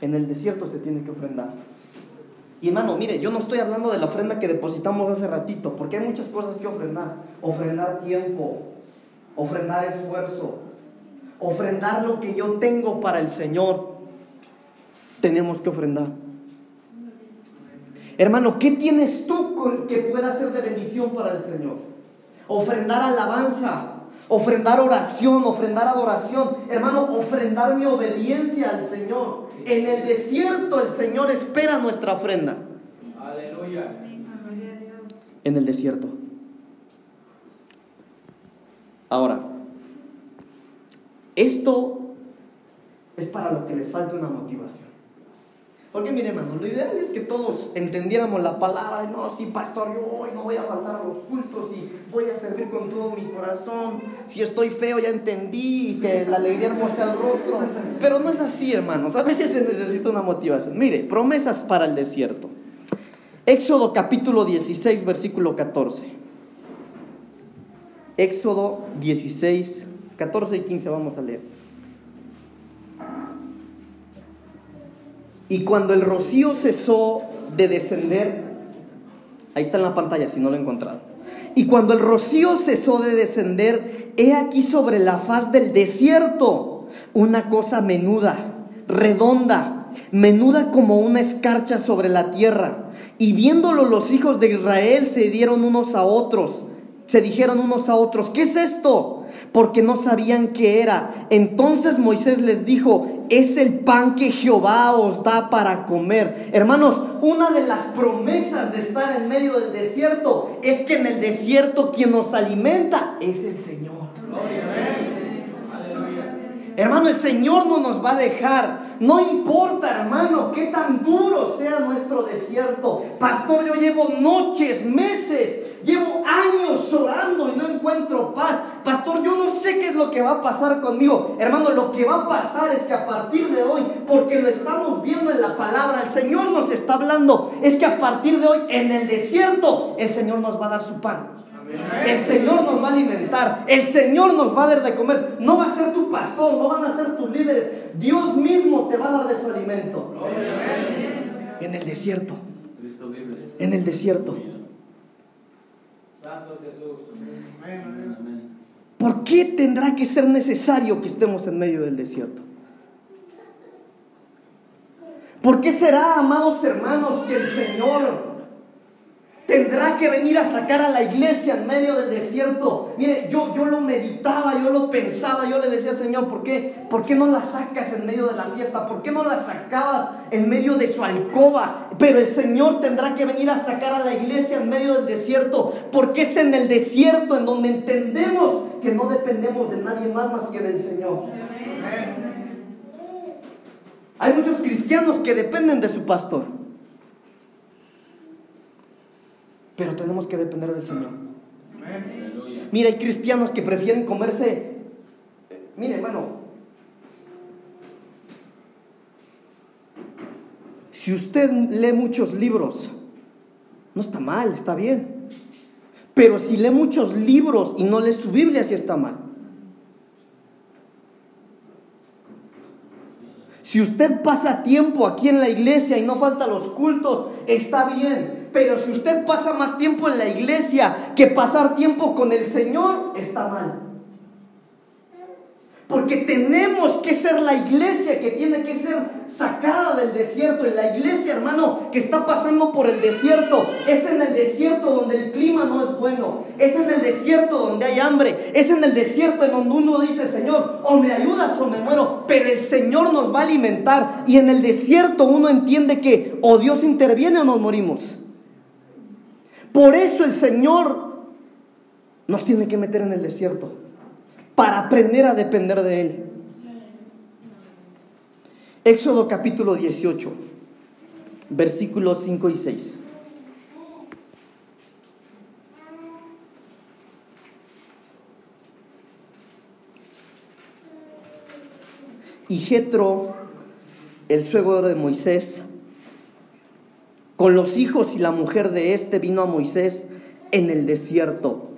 En el desierto se tiene que ofrendar. Y hermano, mire, yo no estoy hablando de la ofrenda que depositamos hace ratito, porque hay muchas cosas que ofrendar. Ofrendar tiempo, ofrendar esfuerzo, ofrendar lo que yo tengo para el Señor. Tenemos que ofrendar. Hermano, ¿qué tienes tú que pueda ser de bendición para el Señor? Ofrendar alabanza, ofrendar oración, ofrendar adoración. Hermano, ofrendar mi obediencia al Señor. En el desierto el Señor espera nuestra ofrenda. Aleluya. En el desierto. Ahora, esto es para lo que les falta una motivación. Porque mire, hermano, lo ideal es que todos entendiéramos la palabra. No, sí, pastor, yo hoy no voy a faltar a los cultos y voy a servir con todo mi corazón. Si estoy feo, ya entendí que la alegría hermosa el rostro. Pero no es así, hermanos. A veces se necesita una motivación. Mire, promesas para el desierto. Éxodo capítulo 16, versículo 14. Éxodo 16, 14 y 15 vamos a leer. Y cuando el rocío cesó de descender, ahí está en la pantalla si no lo he encontrado. Y cuando el rocío cesó de descender, he aquí sobre la faz del desierto una cosa menuda, redonda, menuda como una escarcha sobre la tierra. Y viéndolo los hijos de Israel se dieron unos a otros, se dijeron unos a otros, ¿qué es esto? porque no sabían qué era. Entonces Moisés les dijo, es el pan que Jehová os da para comer. Hermanos, una de las promesas de estar en medio del desierto es que en el desierto quien nos alimenta es el Señor. Hermano, el Señor no nos va a dejar. No importa, hermano, qué tan duro sea nuestro desierto. Pastor, yo llevo noches, meses Llevo años orando y no encuentro paz. Pastor, yo no sé qué es lo que va a pasar conmigo. Hermano, lo que va a pasar es que a partir de hoy, porque lo estamos viendo en la palabra, el Señor nos está hablando, es que a partir de hoy en el desierto el Señor nos va a dar su pan. El Señor nos va a alimentar, el Señor nos va a dar de comer. No va a ser tu pastor, no van a ser tus líderes. Dios mismo te va a dar de su alimento. En el desierto. En el desierto. ¿Por qué tendrá que ser necesario que estemos en medio del desierto? ¿Por qué será, amados hermanos, que el Señor tendrá que venir a sacar a la iglesia en medio del desierto. Mire, yo, yo lo meditaba, yo lo pensaba, yo le decía, Señor, ¿por qué, ¿por qué no la sacas en medio de la fiesta? ¿Por qué no la sacabas en medio de su alcoba? Pero el Señor tendrá que venir a sacar a la iglesia en medio del desierto, porque es en el desierto en donde entendemos que no dependemos de nadie más más que del Señor. Hay muchos cristianos que dependen de su pastor. Pero tenemos que depender del Señor. Mira, hay cristianos que prefieren comerse, mire hermano, si usted lee muchos libros, no está mal, está bien. Pero si lee muchos libros y no lee su Biblia, sí está mal. Si usted pasa tiempo aquí en la iglesia y no falta los cultos, está bien. Pero si usted pasa más tiempo en la iglesia que pasar tiempo con el Señor, está mal. Porque tenemos que ser la iglesia que tiene que ser sacada del desierto. En la iglesia, hermano, que está pasando por el desierto. Es en el desierto donde el clima no es bueno. Es en el desierto donde hay hambre. Es en el desierto en donde uno dice, Señor, o me ayudas o me muero. Pero el Señor nos va a alimentar. Y en el desierto uno entiende que o Dios interviene o nos morimos. Por eso el Señor nos tiene que meter en el desierto, para aprender a depender de Él. Éxodo capítulo 18, versículos 5 y 6. Y Jetro, el suegro de Moisés, con los hijos y la mujer de éste vino a Moisés en el desierto.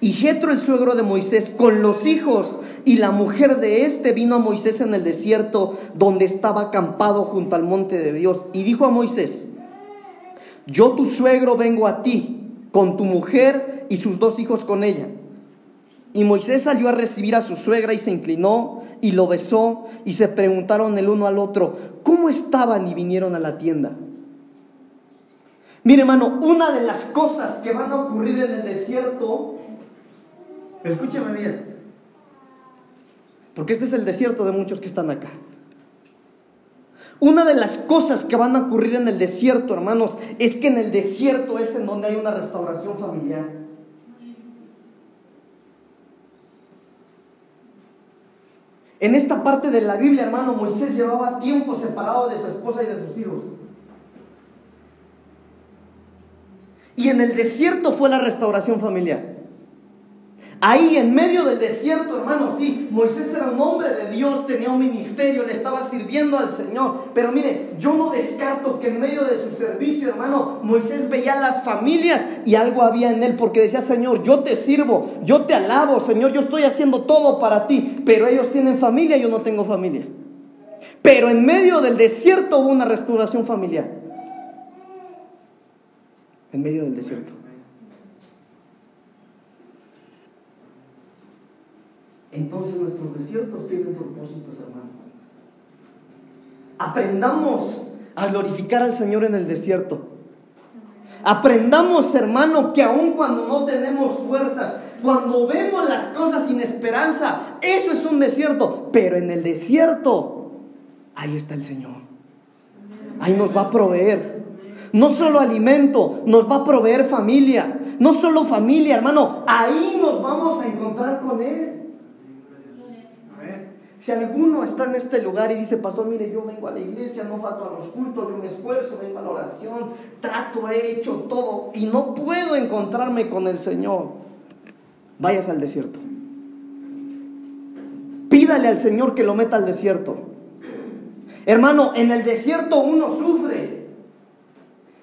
Y Jetro, el suegro de Moisés, con los hijos y la mujer de éste vino a Moisés en el desierto donde estaba acampado junto al monte de Dios. Y dijo a Moisés, yo tu suegro vengo a ti con tu mujer y sus dos hijos con ella. Y Moisés salió a recibir a su suegra y se inclinó y lo besó y se preguntaron el uno al otro, ¿cómo estaban y vinieron a la tienda? Mire hermano, una de las cosas que van a ocurrir en el desierto, escúcheme bien, porque este es el desierto de muchos que están acá. Una de las cosas que van a ocurrir en el desierto, hermanos, es que en el desierto es en donde hay una restauración familiar. En esta parte de la Biblia, hermano, Moisés llevaba tiempo separado de su esposa y de sus hijos. Y en el desierto fue la restauración familiar. Ahí en medio del desierto, hermano, sí, Moisés era un hombre de Dios, tenía un ministerio, le estaba sirviendo al Señor. Pero mire, yo no descarto que en medio de su servicio, hermano, Moisés veía las familias y algo había en él, porque decía, Señor, yo te sirvo, yo te alabo, Señor, yo estoy haciendo todo para ti, pero ellos tienen familia, yo no tengo familia. Pero en medio del desierto hubo una restauración familiar. En medio del desierto. Entonces nuestros desiertos tienen propósitos, hermano. Aprendamos a glorificar al Señor en el desierto. Aprendamos, hermano, que aun cuando no tenemos fuerzas, cuando vemos las cosas sin esperanza, eso es un desierto. Pero en el desierto, ahí está el Señor. Ahí nos va a proveer. No solo alimento, nos va a proveer familia. No solo familia, hermano. Ahí nos vamos a encontrar con Él. Si alguno está en este lugar y dice, pastor, mire, yo vengo a la iglesia, no falto a los cultos, yo me esfuerzo, vengo a la oración, trato, he hecho todo y no puedo encontrarme con el Señor, vayas al desierto. Pídale al Señor que lo meta al desierto. Hermano, en el desierto uno sufre.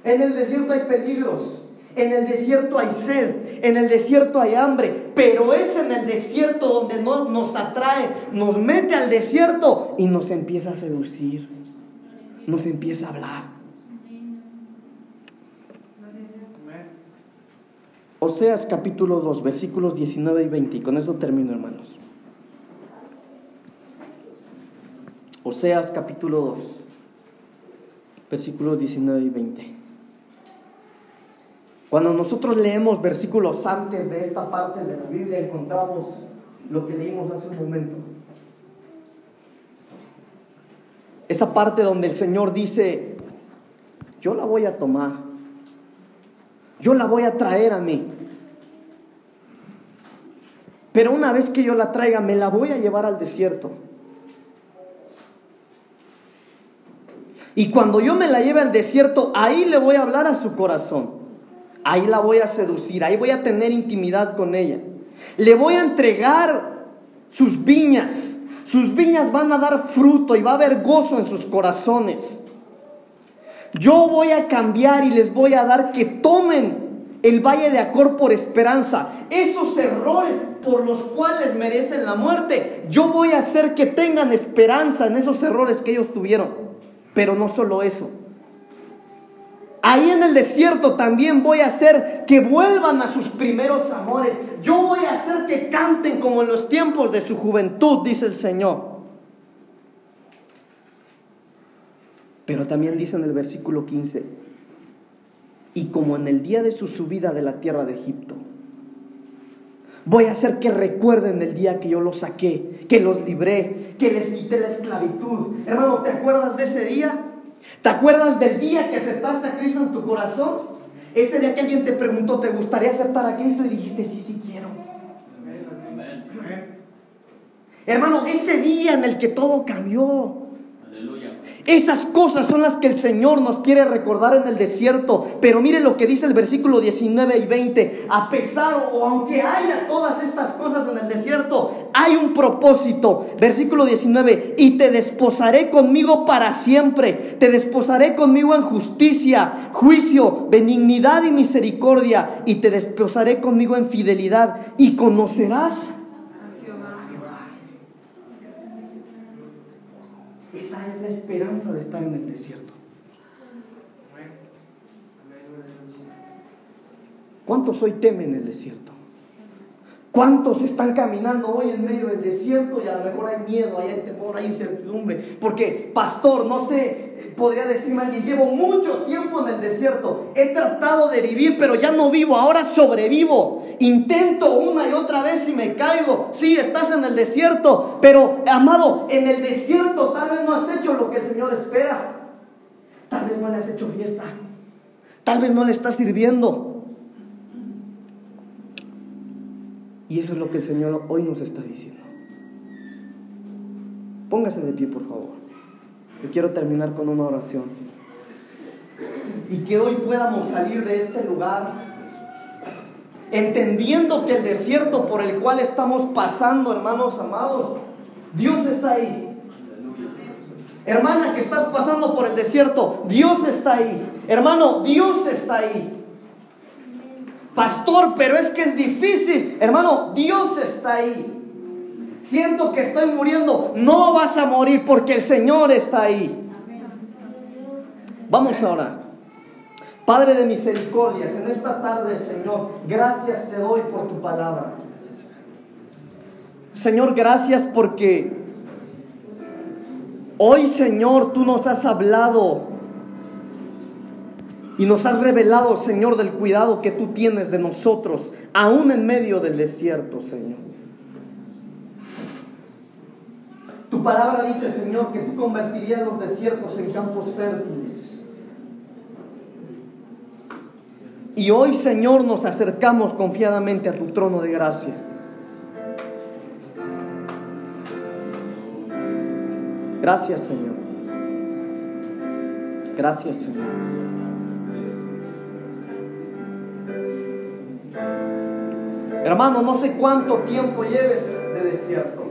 En el desierto hay peligros. En el desierto hay sed, en el desierto hay hambre, pero es en el desierto donde nos atrae, nos mete al desierto y nos empieza a seducir, nos empieza a hablar. Oseas capítulo 2, versículos 19 y 20, y con eso termino hermanos. Oseas capítulo 2, versículos 19 y 20. Cuando nosotros leemos versículos antes de esta parte de la Biblia, encontramos lo que leímos hace un momento. Esa parte donde el Señor dice, yo la voy a tomar, yo la voy a traer a mí. Pero una vez que yo la traiga, me la voy a llevar al desierto. Y cuando yo me la lleve al desierto, ahí le voy a hablar a su corazón ahí la voy a seducir, ahí voy a tener intimidad con ella. Le voy a entregar sus viñas, sus viñas van a dar fruto y va a haber gozo en sus corazones. Yo voy a cambiar y les voy a dar que tomen el valle de Acor por esperanza. Esos errores por los cuales merecen la muerte, yo voy a hacer que tengan esperanza en esos errores que ellos tuvieron. Pero no solo eso Ahí en el desierto también voy a hacer que vuelvan a sus primeros amores. Yo voy a hacer que canten como en los tiempos de su juventud, dice el Señor. Pero también dice en el versículo 15, y como en el día de su subida de la tierra de Egipto, voy a hacer que recuerden el día que yo los saqué, que los libré, que les quité la esclavitud. Hermano, ¿te acuerdas de ese día? ¿Te acuerdas del día que aceptaste a Cristo en tu corazón? Ese día que alguien te preguntó, ¿te gustaría aceptar a Cristo? Y dijiste, sí, sí quiero. Hermano, ese día en el que todo cambió. Esas cosas son las que el Señor nos quiere recordar en el desierto. Pero mire lo que dice el versículo 19 y 20. A pesar o aunque haya todas estas cosas en el desierto, hay un propósito. Versículo 19. Y te desposaré conmigo para siempre. Te desposaré conmigo en justicia, juicio, benignidad y misericordia. Y te desposaré conmigo en fidelidad. Y conocerás Esa es la esperanza de estar en el desierto. ¿Cuántos hoy temen el desierto? ¿Cuántos están caminando hoy en medio del desierto y a lo mejor hay miedo, hay temor, hay incertidumbre? Porque, pastor, no sé, podría decirme alguien, llevo mucho tiempo en el desierto, he tratado de vivir, pero ya no vivo, ahora sobrevivo. Intento una y otra vez y me caigo. Sí, estás en el desierto, pero, amado, en el desierto tal vez no has hecho lo que el Señor espera. Tal vez no le has hecho fiesta. Tal vez no le estás sirviendo. Y eso es lo que el Señor hoy nos está diciendo. Póngase de pie, por favor. Yo quiero terminar con una oración. Y que hoy podamos salir de este lugar entendiendo que el desierto por el cual estamos pasando, hermanos amados, Dios está ahí. Hermana que estás pasando por el desierto, Dios está ahí. Hermano, Dios está ahí. Pastor, pero es que es difícil. Hermano, Dios está ahí. Siento que estoy muriendo. No vas a morir porque el Señor está ahí. Vamos ahora. Padre de misericordias, en esta tarde, Señor, gracias te doy por tu palabra. Señor, gracias porque hoy, Señor, tú nos has hablado y nos has revelado, Señor, del cuidado que tú tienes de nosotros, aún en medio del desierto, Señor. Tu palabra dice, Señor, que tú convertirías los desiertos en campos fértiles. Y hoy, Señor, nos acercamos confiadamente a tu trono de gracia. Gracias, Señor. Gracias, Señor. Hermano, no sé cuánto tiempo lleves de desierto.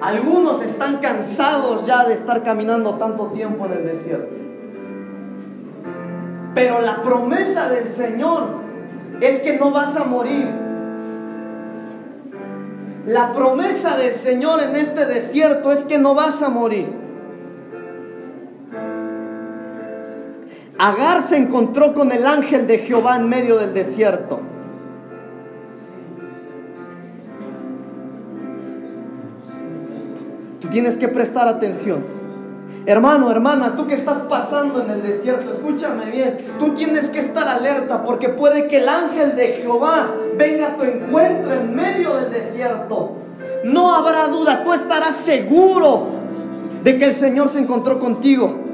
Algunos están cansados ya de estar caminando tanto tiempo en el desierto. Pero la promesa del Señor es que no vas a morir. La promesa del Señor en este desierto es que no vas a morir. Agar se encontró con el ángel de Jehová en medio del desierto. Tú tienes que prestar atención. Hermano, hermana, tú que estás pasando en el desierto, escúchame bien, tú tienes que estar alerta porque puede que el ángel de Jehová venga a tu encuentro en medio del desierto. No habrá duda, tú estarás seguro de que el Señor se encontró contigo.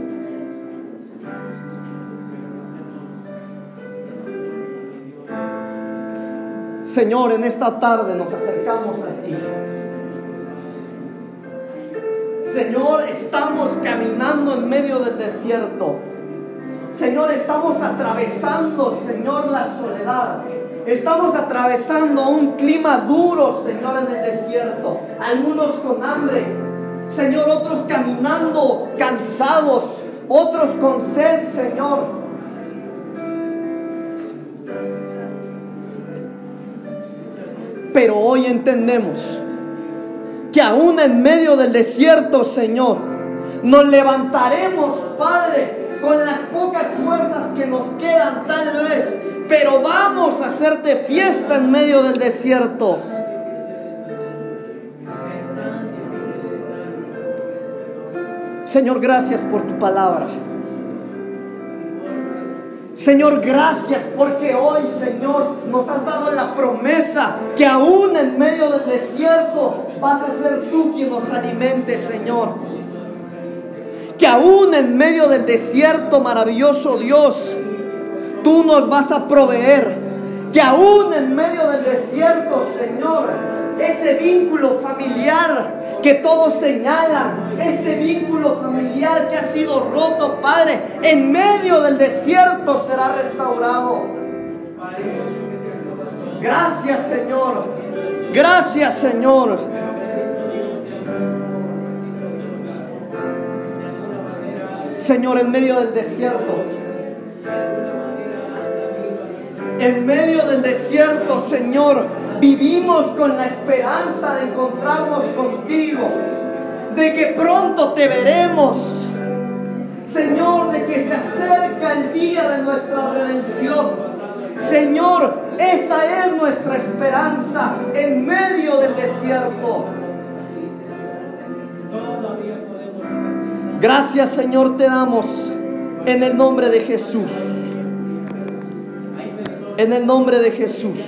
Señor, en esta tarde nos acercamos a ti. Señor, estamos caminando en medio del desierto. Señor, estamos atravesando, Señor, la soledad. Estamos atravesando un clima duro, Señor, en el desierto. Algunos con hambre. Señor, otros caminando cansados. Otros con sed, Señor. Pero hoy entendemos que aún en medio del desierto, Señor, nos levantaremos, Padre, con las pocas fuerzas que nos quedan tal vez, pero vamos a hacerte fiesta en medio del desierto. Señor, gracias por tu palabra. Señor, gracias porque hoy, Señor, nos has dado la promesa que aún en medio del desierto vas a ser tú quien nos alimente, Señor. Que aún en medio del desierto, maravilloso Dios, tú nos vas a proveer. Que aún en medio del desierto, Señor, ese vínculo familiar que todos señalan, ese vínculo familiar que ha sido roto, Padre, en medio del desierto será restaurado. Gracias, Señor. Gracias, Señor. Señor, en medio del desierto, en medio del desierto, Señor, vivimos con la esperanza de encontrarnos contigo, de que pronto te veremos. Señor, de que se acerca el día de nuestra redención. Señor, esa es nuestra esperanza en medio del desierto. Gracias Señor te damos en el nombre de Jesús. En el nombre de Jesús.